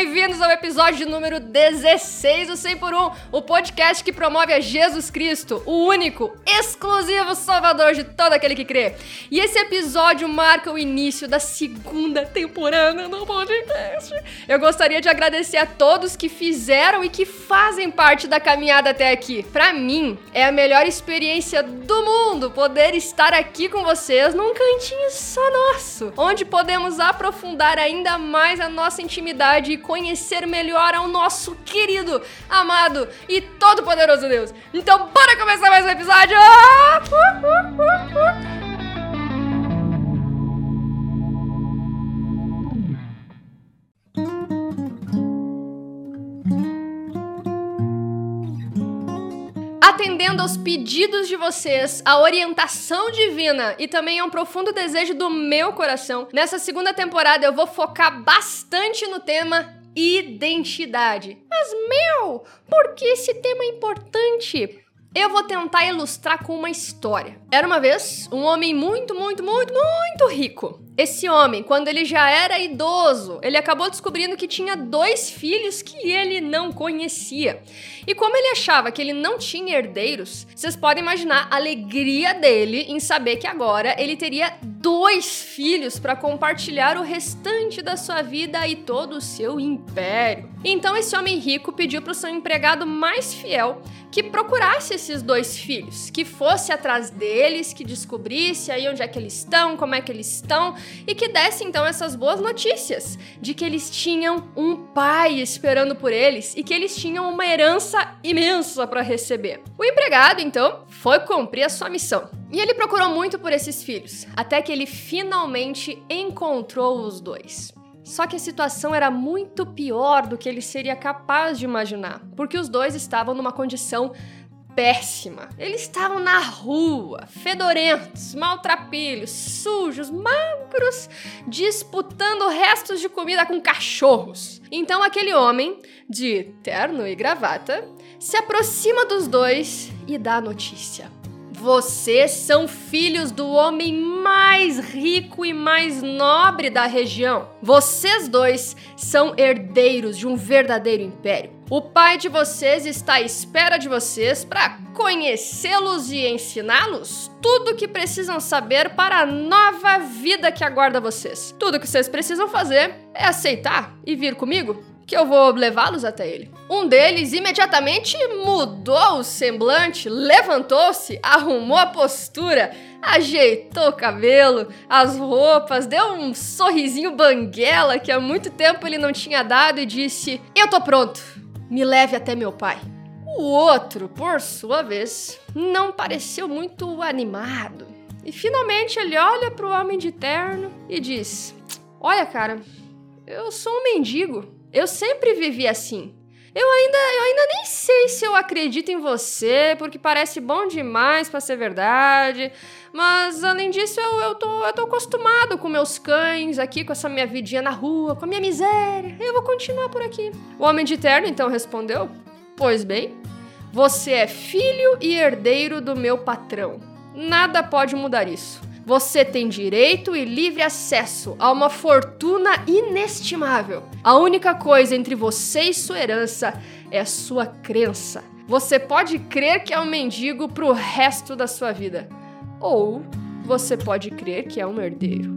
Bem-vindos ao episódio número 16 do 100 por 1, o podcast que promove a Jesus Cristo, o único, exclusivo salvador de todo aquele que crê. E esse episódio marca o início da segunda temporada do podcast. Eu gostaria de agradecer a todos que fizeram e que fazem parte da caminhada até aqui. Para mim, é a melhor experiência do mundo poder estar aqui com vocês num cantinho só nosso, onde podemos aprofundar ainda mais a nossa intimidade e conhecer melhor ao nosso querido, amado e todo-poderoso Deus. Então, bora começar mais um episódio! Uh, uh, uh, atendendo aos pedidos de vocês, a orientação divina e também é um profundo desejo do meu coração. Nessa segunda temporada eu vou focar bastante no tema identidade. Mas meu, por que esse tema é importante? Eu vou tentar ilustrar com uma história. Era uma vez um homem muito, muito, muito, muito rico. Esse homem, quando ele já era idoso, ele acabou descobrindo que tinha dois filhos que ele não conhecia. E como ele achava que ele não tinha herdeiros, vocês podem imaginar a alegria dele em saber que agora ele teria dois filhos para compartilhar o restante da sua vida e todo o seu império. Então esse homem rico pediu para o seu empregado mais fiel que procurasse esses dois filhos, que fosse atrás deles, que descobrisse aí onde é que eles estão, como é que eles estão e que desse então essas boas notícias de que eles tinham um pai esperando por eles e que eles tinham uma herança imensa para receber. O empregado então foi cumprir a sua missão. E ele procurou muito por esses filhos, até que ele finalmente encontrou os dois. Só que a situação era muito pior do que ele seria capaz de imaginar, porque os dois estavam numa condição péssima. Eles estavam na rua, fedorentos, maltrapilhos, sujos, magros, disputando restos de comida com cachorros. Então aquele homem, de terno e gravata, se aproxima dos dois e dá a notícia. Vocês são filhos do homem mais rico e mais nobre da região. Vocês dois são herdeiros de um verdadeiro império. O pai de vocês está à espera de vocês para conhecê-los e ensiná-los tudo o que precisam saber para a nova vida que aguarda vocês. Tudo o que vocês precisam fazer é aceitar e vir comigo que eu vou levá-los até ele. Um deles imediatamente mudou o semblante, levantou-se, arrumou a postura, ajeitou o cabelo, as roupas, deu um sorrisinho banguela que há muito tempo ele não tinha dado e disse: Eu tô pronto, me leve até meu pai. O outro, por sua vez, não pareceu muito animado. E finalmente ele olha para o homem de terno e diz: Olha, cara, eu sou um mendigo. Eu sempre vivi assim. Eu ainda, eu ainda nem sei se eu acredito em você, porque parece bom demais para ser verdade. Mas além disso, eu, eu, tô, eu tô acostumado com meus cães aqui, com essa minha vidinha na rua, com a minha miséria. Eu vou continuar por aqui. O homem de terno então respondeu: Pois bem, você é filho e herdeiro do meu patrão. Nada pode mudar isso. Você tem direito e livre acesso a uma fortuna inestimável. A única coisa entre você e sua herança é a sua crença. Você pode crer que é um mendigo pro resto da sua vida, ou você pode crer que é um herdeiro.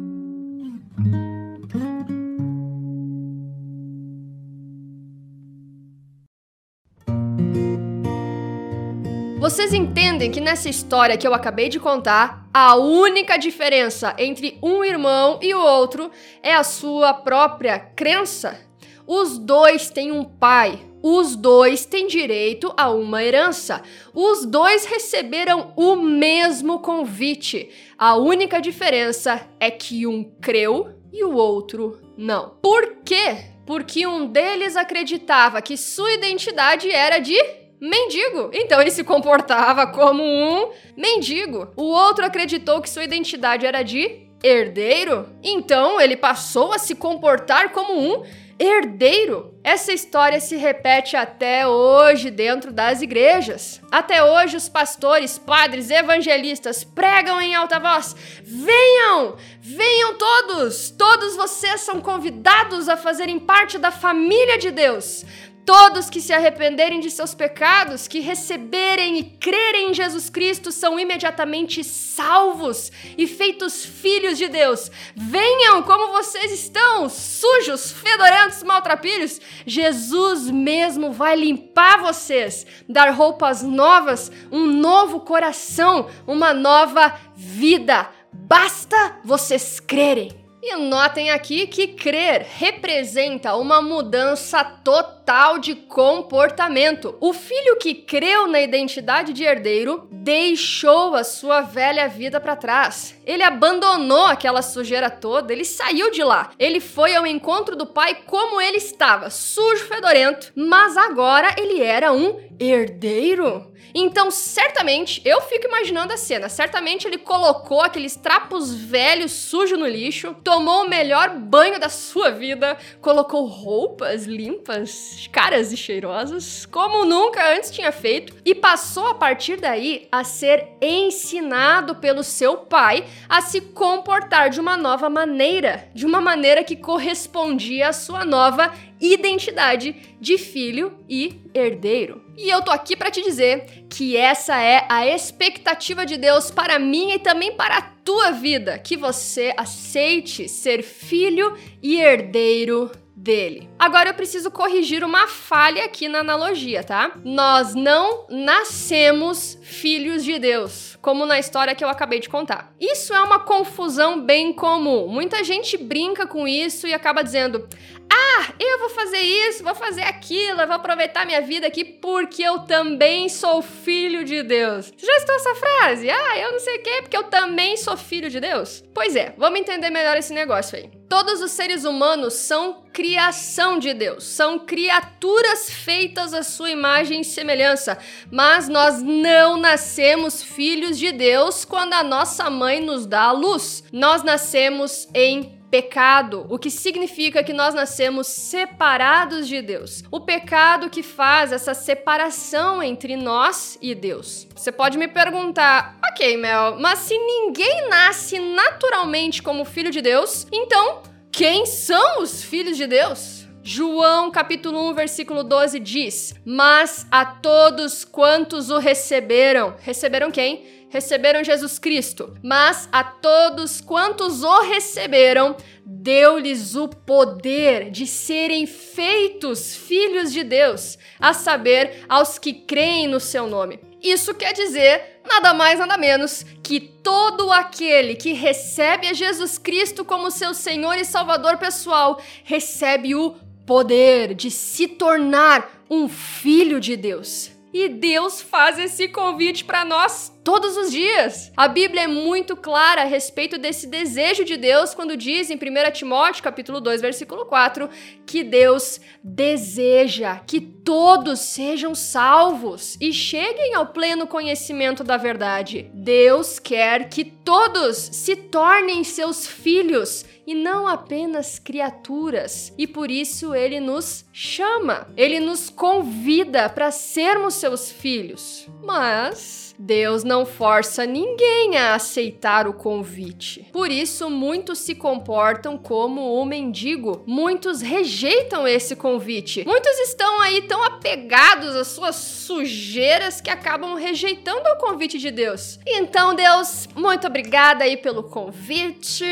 Vocês entendem que nessa história que eu acabei de contar, a única diferença entre um irmão e o outro é a sua própria crença? Os dois têm um pai, os dois têm direito a uma herança. Os dois receberam o mesmo convite. A única diferença é que um creu e o outro não. Por quê? Porque um deles acreditava que sua identidade era de mendigo. Então ele se comportava como um mendigo. O outro acreditou que sua identidade era de herdeiro. Então ele passou a se comportar como um herdeiro. Essa história se repete até hoje dentro das igrejas. Até hoje, os pastores, padres, evangelistas pregam em alta voz: venham, venham todos, todos vocês são convidados a fazerem parte da família de Deus. Todos que se arrependerem de seus pecados, que receberem e crerem em Jesus Cristo, são imediatamente salvos e feitos filhos de Deus. Venham como vocês estão, sujos, fedorentos, maltrapilhos. Jesus mesmo vai limpar vocês, dar roupas novas, um novo coração, uma nova vida. Basta vocês crerem. E notem aqui que crer representa uma mudança total de comportamento. O filho que creu na identidade de herdeiro deixou a sua velha vida para trás. Ele abandonou aquela sujeira toda, ele saiu de lá. Ele foi ao encontro do pai como ele estava, sujo, fedorento, mas agora ele era um herdeiro. Então, certamente, eu fico imaginando a cena. Certamente ele colocou aqueles trapos velhos sujos no lixo, tomou o melhor banho da sua vida, colocou roupas limpas, caras e cheirosas, como nunca antes tinha feito, e passou a partir daí a ser ensinado pelo seu pai a se comportar de uma nova maneira, de uma maneira que correspondia à sua nova identidade de filho e herdeiro. E eu tô aqui para te dizer que essa é a expectativa de Deus para mim e também para a tua vida, que você aceite ser filho e herdeiro dele. Agora eu preciso corrigir uma falha aqui na analogia, tá? Nós não nascemos filhos de Deus, como na história que eu acabei de contar. Isso é uma confusão bem comum. Muita gente brinca com isso e acaba dizendo: ah, eu vou fazer isso, vou fazer aquilo, eu vou aproveitar minha vida aqui porque eu também sou filho de Deus. Já estou essa frase? Ah, eu não sei o quê, porque eu também sou filho de Deus? Pois é, vamos entender melhor esse negócio aí. Todos os seres humanos são criação de Deus, são criaturas feitas à sua imagem e semelhança, mas nós não nascemos filhos de Deus quando a nossa mãe nos dá a luz. Nós nascemos em pecado, o que significa que nós nascemos separados de Deus. O pecado que faz essa separação entre nós e Deus. Você pode me perguntar, ok, Mel, mas se ninguém nasce naturalmente como filho de Deus, então quem são os filhos de Deus? João capítulo 1, versículo 12 diz: Mas a todos quantos o receberam, receberam quem? Receberam Jesus Cristo, mas a todos quantos o receberam, deu-lhes o poder de serem feitos filhos de Deus, a saber, aos que creem no seu nome. Isso quer dizer nada mais nada menos que todo aquele que recebe a Jesus Cristo como seu Senhor e Salvador pessoal recebe o poder de se tornar um filho de Deus. E Deus faz esse convite para nós todos os dias. A Bíblia é muito clara a respeito desse desejo de Deus quando diz em 1 Timóteo, capítulo 2, versículo 4, que Deus deseja que todos sejam salvos e cheguem ao pleno conhecimento da verdade. Deus quer que todos se tornem seus filhos e não apenas criaturas. E por isso ele nos chama, ele nos convida para sermos seus filhos. Mas Deus não força ninguém a aceitar o convite. Por isso, muitos se comportam como o mendigo. Muitos rejeitam esse convite. Muitos estão aí tão apegados às suas sujeiras que acabam rejeitando o convite de Deus. Então, Deus, muito obrigada aí pelo convite,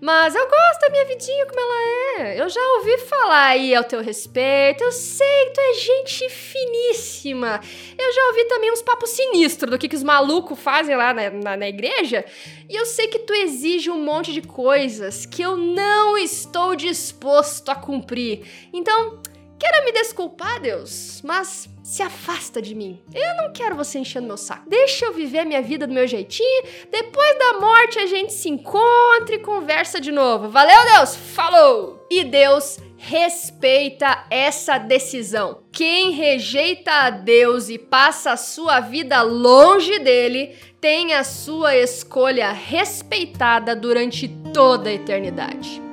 mas eu gosto da minha vidinha como ela é. Eu já ouvi falar aí ao teu respeito. Eu sei que tu é gente finíssima. Eu já ouvi também uns papos sinistros do que que os malucos fazem lá na, na, na igreja. E eu sei que tu exige um monte de coisas que eu não estou disposto a cumprir. Então, quero me desculpar, Deus, mas se afasta de mim. Eu não quero você enchendo meu saco. Deixa eu viver a minha vida do meu jeitinho. Depois da morte a gente se encontra e conversa de novo. Valeu, Deus! Falou! E Deus respeita essa decisão. Quem rejeita a Deus e passa a sua vida longe dele tem a sua escolha respeitada durante toda a eternidade.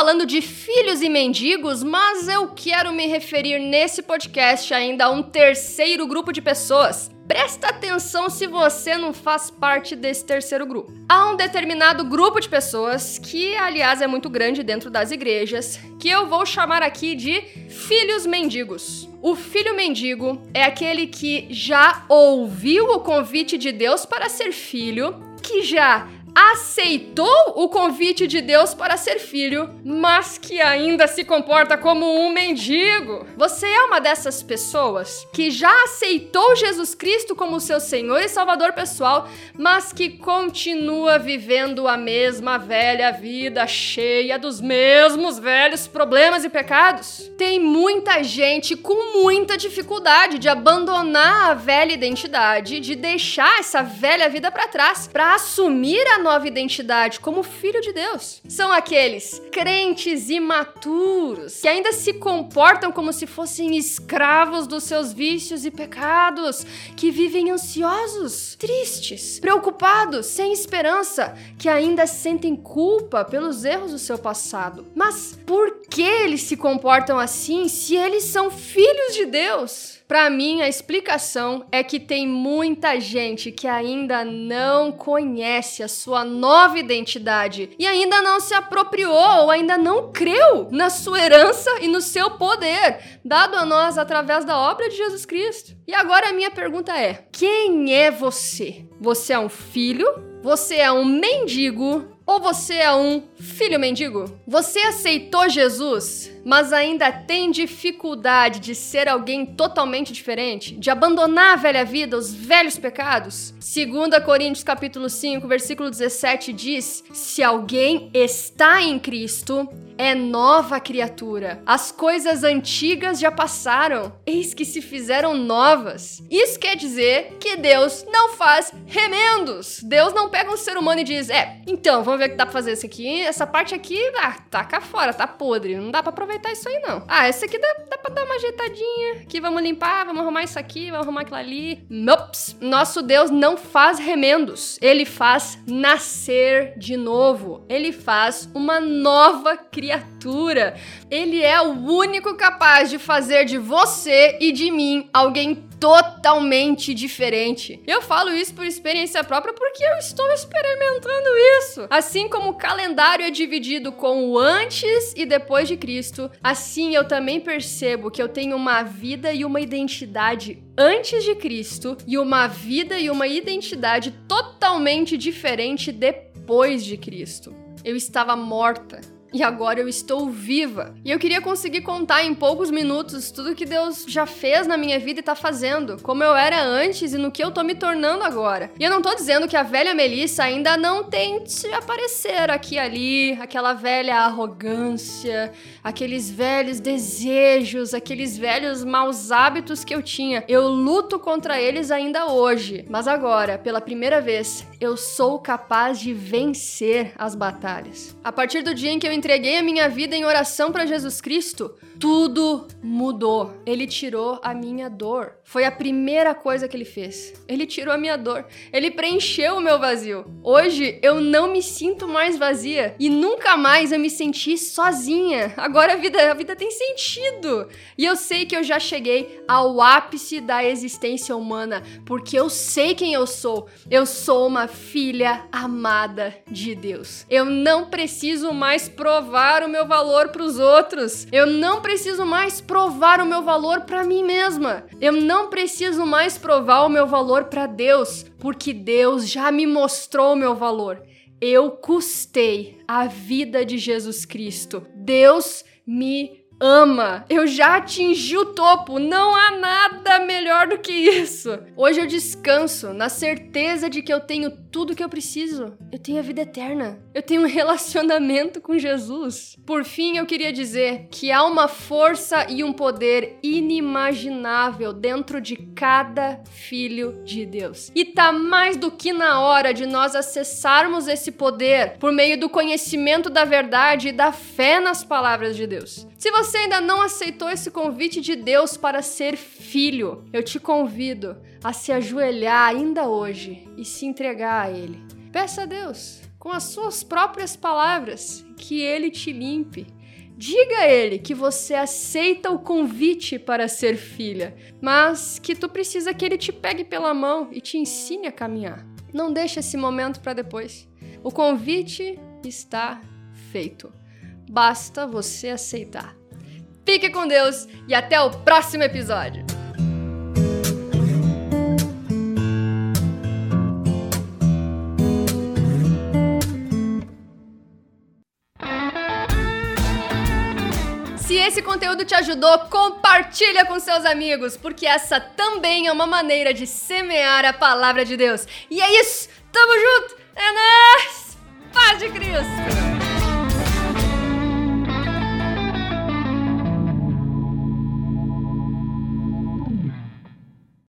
Falando de filhos e mendigos, mas eu quero me referir nesse podcast ainda a um terceiro grupo de pessoas. Presta atenção se você não faz parte desse terceiro grupo. Há um determinado grupo de pessoas, que aliás é muito grande dentro das igrejas, que eu vou chamar aqui de filhos mendigos. O filho mendigo é aquele que já ouviu o convite de Deus para ser filho, que já aceitou o convite de Deus para ser filho, mas que ainda se comporta como um mendigo. Você é uma dessas pessoas que já aceitou Jesus Cristo como seu Senhor e Salvador pessoal, mas que continua vivendo a mesma velha vida cheia dos mesmos velhos problemas e pecados? Tem muita gente com muita dificuldade de abandonar a velha identidade, de deixar essa velha vida para trás, para assumir a nova identidade como filho de Deus. São aqueles crentes imaturos que ainda se comportam como se fossem escravos dos seus vícios e pecados, que vivem ansiosos, tristes, preocupados, sem esperança, que ainda sentem culpa pelos erros do seu passado. Mas por que eles se comportam assim se eles são filhos de Deus? Para mim, a explicação é que tem muita gente que ainda não conhece a sua nova identidade e ainda não se apropriou ou ainda não creu na sua herança e no seu poder dado a nós através da obra de Jesus Cristo. E agora a minha pergunta é: quem é você? Você é um filho? Você é um mendigo? Ou você é um filho mendigo? Você aceitou Jesus, mas ainda tem dificuldade de ser alguém totalmente diferente, de abandonar a velha vida, os velhos pecados? 2 Coríntios capítulo 5, versículo 17 diz: "Se alguém está em Cristo, é nova criatura. As coisas antigas já passaram, eis que se fizeram novas. Isso quer dizer que Deus não faz remendos. Deus não pega um ser humano e diz: É, então, vamos ver o que dá pra fazer isso aqui. Essa parte aqui, ah, taca fora, tá podre. Não dá pra aproveitar isso aí, não. Ah, essa aqui dá, dá pra dar uma ajeitadinha. Aqui vamos limpar, vamos arrumar isso aqui, vamos arrumar aquilo ali. Nops! Nosso Deus não faz remendos. Ele faz nascer de novo. Ele faz uma nova criatura criatura. Ele é o único capaz de fazer de você e de mim alguém totalmente diferente. Eu falo isso por experiência própria porque eu estou experimentando isso. Assim como o calendário é dividido com o antes e depois de Cristo, assim eu também percebo que eu tenho uma vida e uma identidade antes de Cristo e uma vida e uma identidade totalmente diferente depois de Cristo. Eu estava morta e agora eu estou viva. E eu queria conseguir contar em poucos minutos tudo que Deus já fez na minha vida e tá fazendo, como eu era antes e no que eu tô me tornando agora. E eu não tô dizendo que a velha Melissa ainda não tente aparecer aqui e ali, aquela velha arrogância, aqueles velhos desejos, aqueles velhos maus hábitos que eu tinha. Eu luto contra eles ainda hoje, mas agora, pela primeira vez, eu sou capaz de vencer as batalhas. A partir do dia em que eu entreguei a minha vida em oração para Jesus Cristo, tudo mudou. Ele tirou a minha dor. Foi a primeira coisa que ele fez. Ele tirou a minha dor. Ele preencheu o meu vazio. Hoje eu não me sinto mais vazia e nunca mais eu me senti sozinha. Agora a vida, a vida tem sentido. E eu sei que eu já cheguei ao ápice da existência humana, porque eu sei quem eu sou. Eu sou uma filha amada de Deus. Eu não preciso mais provar o meu valor para os outros. Eu não preciso mais provar o meu valor para mim mesma. Eu não preciso mais provar o meu valor para Deus, porque Deus já me mostrou o meu valor. Eu custei a vida de Jesus Cristo. Deus me ama. Eu já atingi o topo. Não há nada do que isso. Hoje eu descanso na certeza de que eu tenho tudo que eu preciso. Eu tenho a vida eterna. Eu tenho um relacionamento com Jesus. Por fim, eu queria dizer que há uma força e um poder inimaginável dentro de cada filho de Deus. E tá mais do que na hora de nós acessarmos esse poder por meio do conhecimento da verdade e da fé nas palavras de Deus. Se você ainda não aceitou esse convite de Deus para ser filho, eu te convido a se ajoelhar ainda hoje e se entregar a Ele. Peça a Deus. com as suas próprias palavras, que ele te limpe. Diga a ele que você aceita o convite para ser filha, mas que tu precisa que ele te pegue pela mão e te ensine a caminhar. Não deixe esse momento para depois. O convite está feito. Basta você aceitar. Fique com Deus e até o próximo episódio. Se esse conteúdo te ajudou, compartilha com seus amigos, porque essa também é uma maneira de semear a palavra de Deus. E é isso, tamo junto, é nóis! Paz de Cristo!